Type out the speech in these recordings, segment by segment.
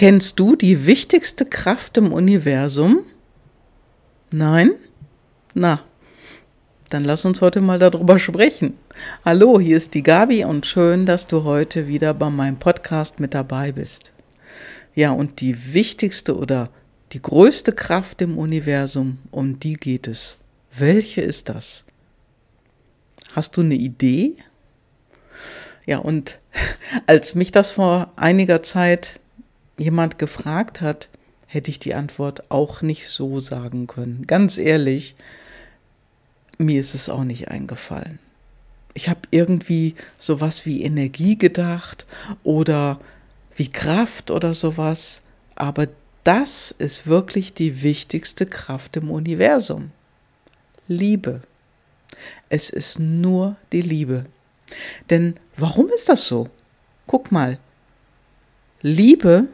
Kennst du die wichtigste Kraft im Universum? Nein? Na, dann lass uns heute mal darüber sprechen. Hallo, hier ist die Gabi und schön, dass du heute wieder bei meinem Podcast mit dabei bist. Ja, und die wichtigste oder die größte Kraft im Universum, um die geht es. Welche ist das? Hast du eine Idee? Ja, und als mich das vor einiger Zeit jemand gefragt hat, hätte ich die Antwort auch nicht so sagen können. Ganz ehrlich, mir ist es auch nicht eingefallen. Ich habe irgendwie sowas wie Energie gedacht oder wie Kraft oder sowas, aber das ist wirklich die wichtigste Kraft im Universum. Liebe. Es ist nur die Liebe. Denn warum ist das so? Guck mal. Liebe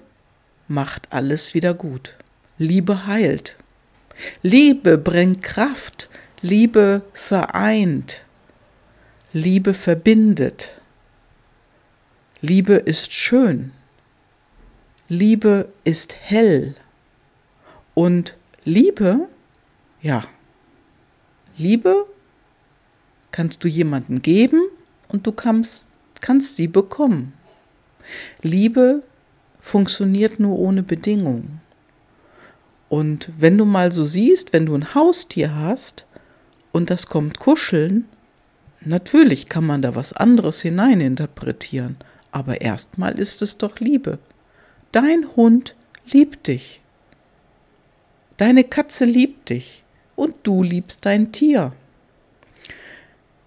macht alles wieder gut. Liebe heilt. Liebe bringt Kraft. Liebe vereint. Liebe verbindet. Liebe ist schön. Liebe ist hell. Und Liebe, ja, Liebe kannst du jemandem geben und du kannst, kannst sie bekommen. Liebe funktioniert nur ohne Bedingungen. Und wenn du mal so siehst, wenn du ein Haustier hast und das kommt kuscheln, natürlich kann man da was anderes hineininterpretieren, aber erstmal ist es doch Liebe. Dein Hund liebt dich. Deine Katze liebt dich und du liebst dein Tier.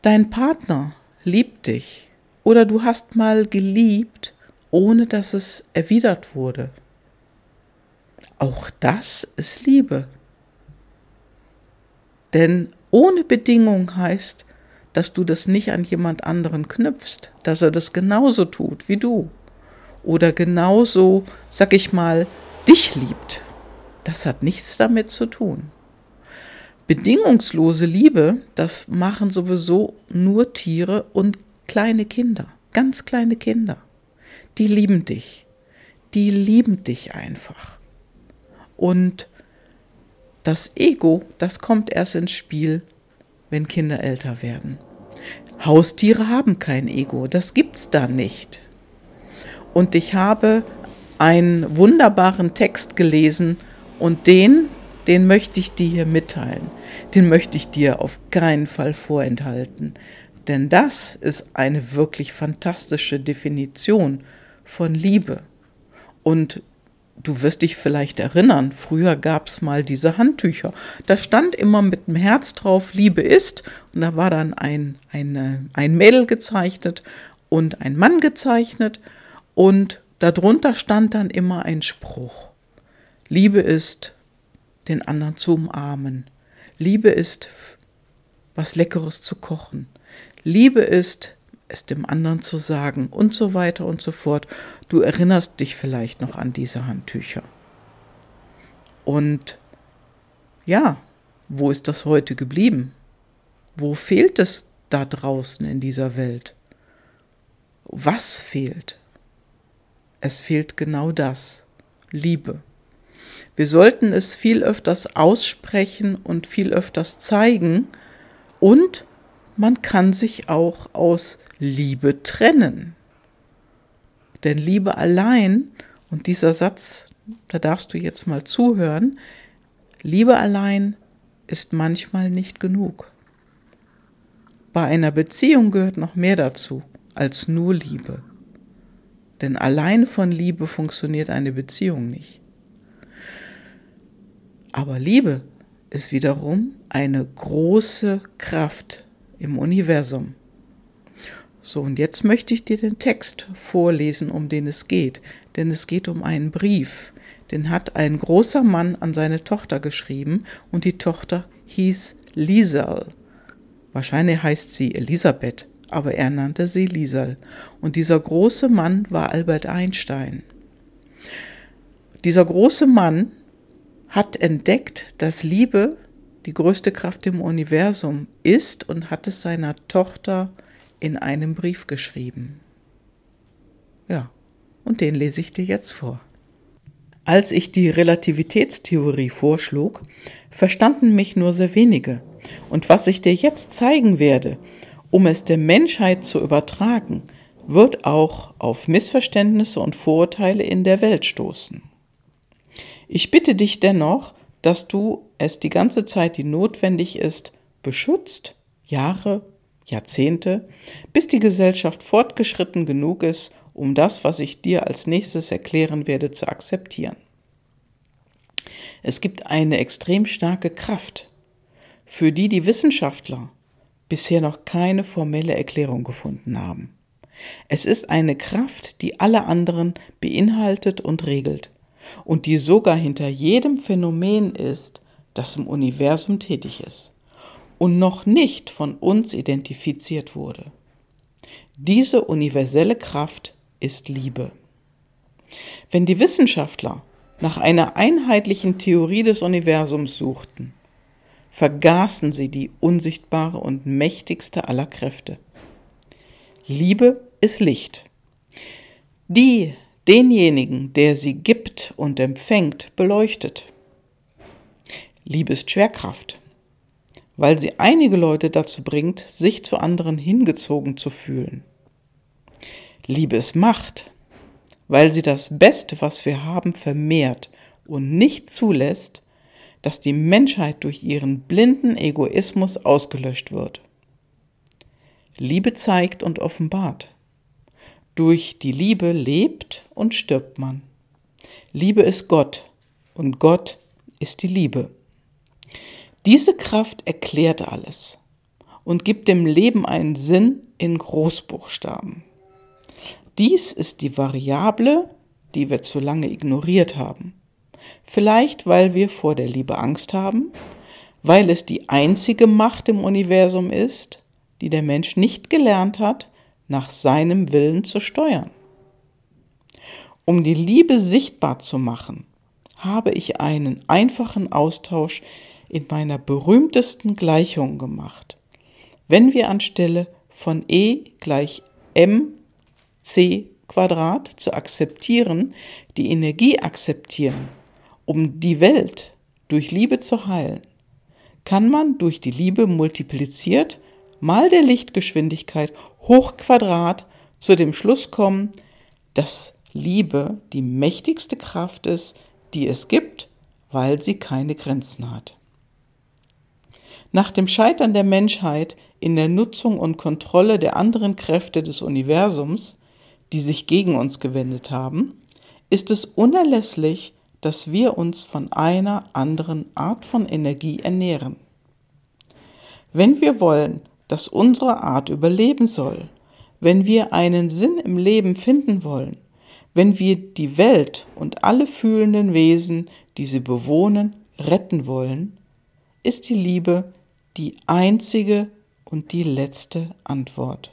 Dein Partner liebt dich oder du hast mal geliebt, ohne dass es erwidert wurde. Auch das ist Liebe. Denn ohne Bedingung heißt, dass du das nicht an jemand anderen knüpfst, dass er das genauso tut wie du oder genauso, sag ich mal, dich liebt. Das hat nichts damit zu tun. Bedingungslose Liebe, das machen sowieso nur Tiere und kleine Kinder, ganz kleine Kinder. Die lieben dich. Die lieben dich einfach. Und das Ego, das kommt erst ins Spiel, wenn Kinder älter werden. Haustiere haben kein Ego, das gibt's da nicht. Und ich habe einen wunderbaren Text gelesen und den den möchte ich dir hier mitteilen. Den möchte ich dir auf keinen Fall vorenthalten. Denn das ist eine wirklich fantastische Definition von Liebe. Und du wirst dich vielleicht erinnern, früher gab es mal diese Handtücher. Da stand immer mit dem Herz drauf, Liebe ist. Und da war dann ein, eine, ein Mädel gezeichnet und ein Mann gezeichnet. Und darunter stand dann immer ein Spruch. Liebe ist den anderen zu umarmen. Liebe ist, was Leckeres zu kochen. Liebe ist, es dem anderen zu sagen und so weiter und so fort. Du erinnerst dich vielleicht noch an diese Handtücher. Und ja, wo ist das heute geblieben? Wo fehlt es da draußen in dieser Welt? Was fehlt? Es fehlt genau das, Liebe. Wir sollten es viel öfters aussprechen und viel öfters zeigen und man kann sich auch aus Liebe trennen. Denn Liebe allein, und dieser Satz, da darfst du jetzt mal zuhören, Liebe allein ist manchmal nicht genug. Bei einer Beziehung gehört noch mehr dazu als nur Liebe. Denn allein von Liebe funktioniert eine Beziehung nicht. Aber Liebe ist wiederum eine große Kraft im Universum. So, und jetzt möchte ich dir den Text vorlesen, um den es geht. Denn es geht um einen Brief. Den hat ein großer Mann an seine Tochter geschrieben und die Tochter hieß Liesel. Wahrscheinlich heißt sie Elisabeth, aber er nannte sie Liesel. Und dieser große Mann war Albert Einstein. Dieser große Mann hat entdeckt, dass Liebe die größte Kraft im Universum ist und hat es seiner Tochter in einem Brief geschrieben. Ja, und den lese ich dir jetzt vor. Als ich die Relativitätstheorie vorschlug, verstanden mich nur sehr wenige. Und was ich dir jetzt zeigen werde, um es der Menschheit zu übertragen, wird auch auf Missverständnisse und Vorurteile in der Welt stoßen. Ich bitte dich dennoch, dass du es die ganze Zeit, die notwendig ist, beschützt, Jahre, Jahrzehnte, bis die Gesellschaft fortgeschritten genug ist, um das, was ich dir als nächstes erklären werde, zu akzeptieren. Es gibt eine extrem starke Kraft, für die die Wissenschaftler bisher noch keine formelle Erklärung gefunden haben. Es ist eine Kraft, die alle anderen beinhaltet und regelt und die sogar hinter jedem Phänomen ist, das im Universum tätig ist und noch nicht von uns identifiziert wurde. Diese universelle Kraft ist Liebe. Wenn die Wissenschaftler nach einer einheitlichen Theorie des Universums suchten, vergaßen sie die unsichtbare und mächtigste aller Kräfte. Liebe ist Licht. Die denjenigen, der sie gibt und empfängt, beleuchtet. Liebe ist Schwerkraft, weil sie einige Leute dazu bringt, sich zu anderen hingezogen zu fühlen. Liebe ist Macht, weil sie das Beste, was wir haben, vermehrt und nicht zulässt, dass die Menschheit durch ihren blinden Egoismus ausgelöscht wird. Liebe zeigt und offenbart. Durch die Liebe lebt und stirbt man. Liebe ist Gott und Gott ist die Liebe. Diese Kraft erklärt alles und gibt dem Leben einen Sinn in Großbuchstaben. Dies ist die Variable, die wir zu lange ignoriert haben. Vielleicht, weil wir vor der Liebe Angst haben, weil es die einzige Macht im Universum ist, die der Mensch nicht gelernt hat, nach seinem Willen zu steuern. Um die Liebe sichtbar zu machen, habe ich einen einfachen Austausch in meiner berühmtesten Gleichung gemacht. Wenn wir anstelle von E gleich mc Quadrat zu akzeptieren, die Energie akzeptieren, um die Welt durch Liebe zu heilen, kann man durch die Liebe multipliziert mal der Lichtgeschwindigkeit hoch Quadrat zu dem Schluss kommen, dass Liebe die mächtigste Kraft ist, die es gibt, weil sie keine Grenzen hat. Nach dem Scheitern der Menschheit in der Nutzung und Kontrolle der anderen Kräfte des Universums, die sich gegen uns gewendet haben, ist es unerlässlich, dass wir uns von einer anderen Art von Energie ernähren. Wenn wir wollen, dass unsere Art überleben soll, wenn wir einen Sinn im Leben finden wollen, wenn wir die Welt und alle fühlenden Wesen, die sie bewohnen, retten wollen, ist die Liebe die einzige und die letzte Antwort.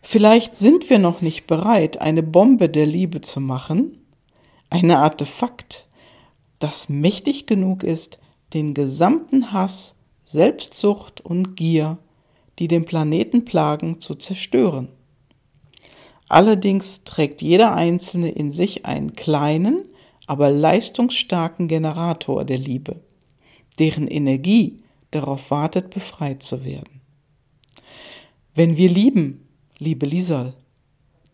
Vielleicht sind wir noch nicht bereit, eine Bombe der Liebe zu machen, ein Artefakt, das mächtig genug ist, den gesamten Hass Selbstsucht und Gier, die den Planeten plagen, zu zerstören. Allerdings trägt jeder Einzelne in sich einen kleinen, aber leistungsstarken Generator der Liebe, deren Energie darauf wartet, befreit zu werden. Wenn wir lieben, liebe Lisal,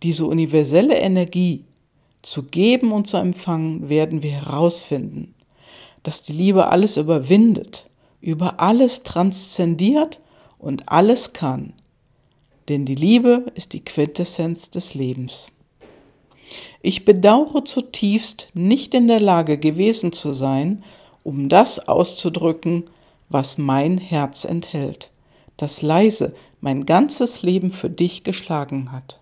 diese universelle Energie zu geben und zu empfangen, werden wir herausfinden, dass die Liebe alles überwindet über alles transzendiert und alles kann. Denn die Liebe ist die Quintessenz des Lebens. Ich bedauere zutiefst, nicht in der Lage gewesen zu sein, um das auszudrücken, was mein Herz enthält, das leise mein ganzes Leben für dich geschlagen hat.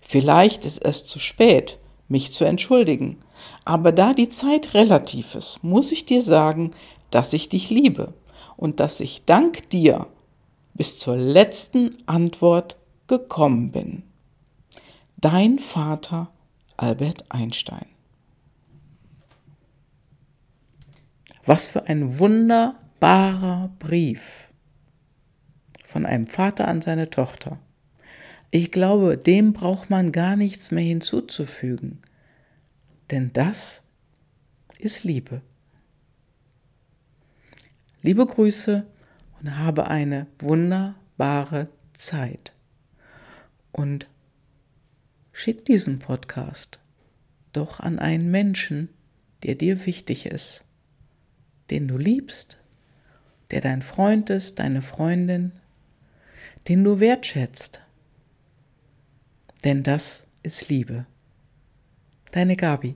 Vielleicht ist es zu spät, mich zu entschuldigen, aber da die Zeit relativ ist, muss ich dir sagen, dass ich dich liebe und dass ich dank dir bis zur letzten Antwort gekommen bin. Dein Vater Albert Einstein. Was für ein wunderbarer Brief von einem Vater an seine Tochter. Ich glaube, dem braucht man gar nichts mehr hinzuzufügen. Denn das ist Liebe. Liebe Grüße und habe eine wunderbare Zeit. Und schick diesen Podcast doch an einen Menschen, der dir wichtig ist, den du liebst, der dein Freund ist, deine Freundin, den du wertschätzt. Denn das ist Liebe. Deine Gabi.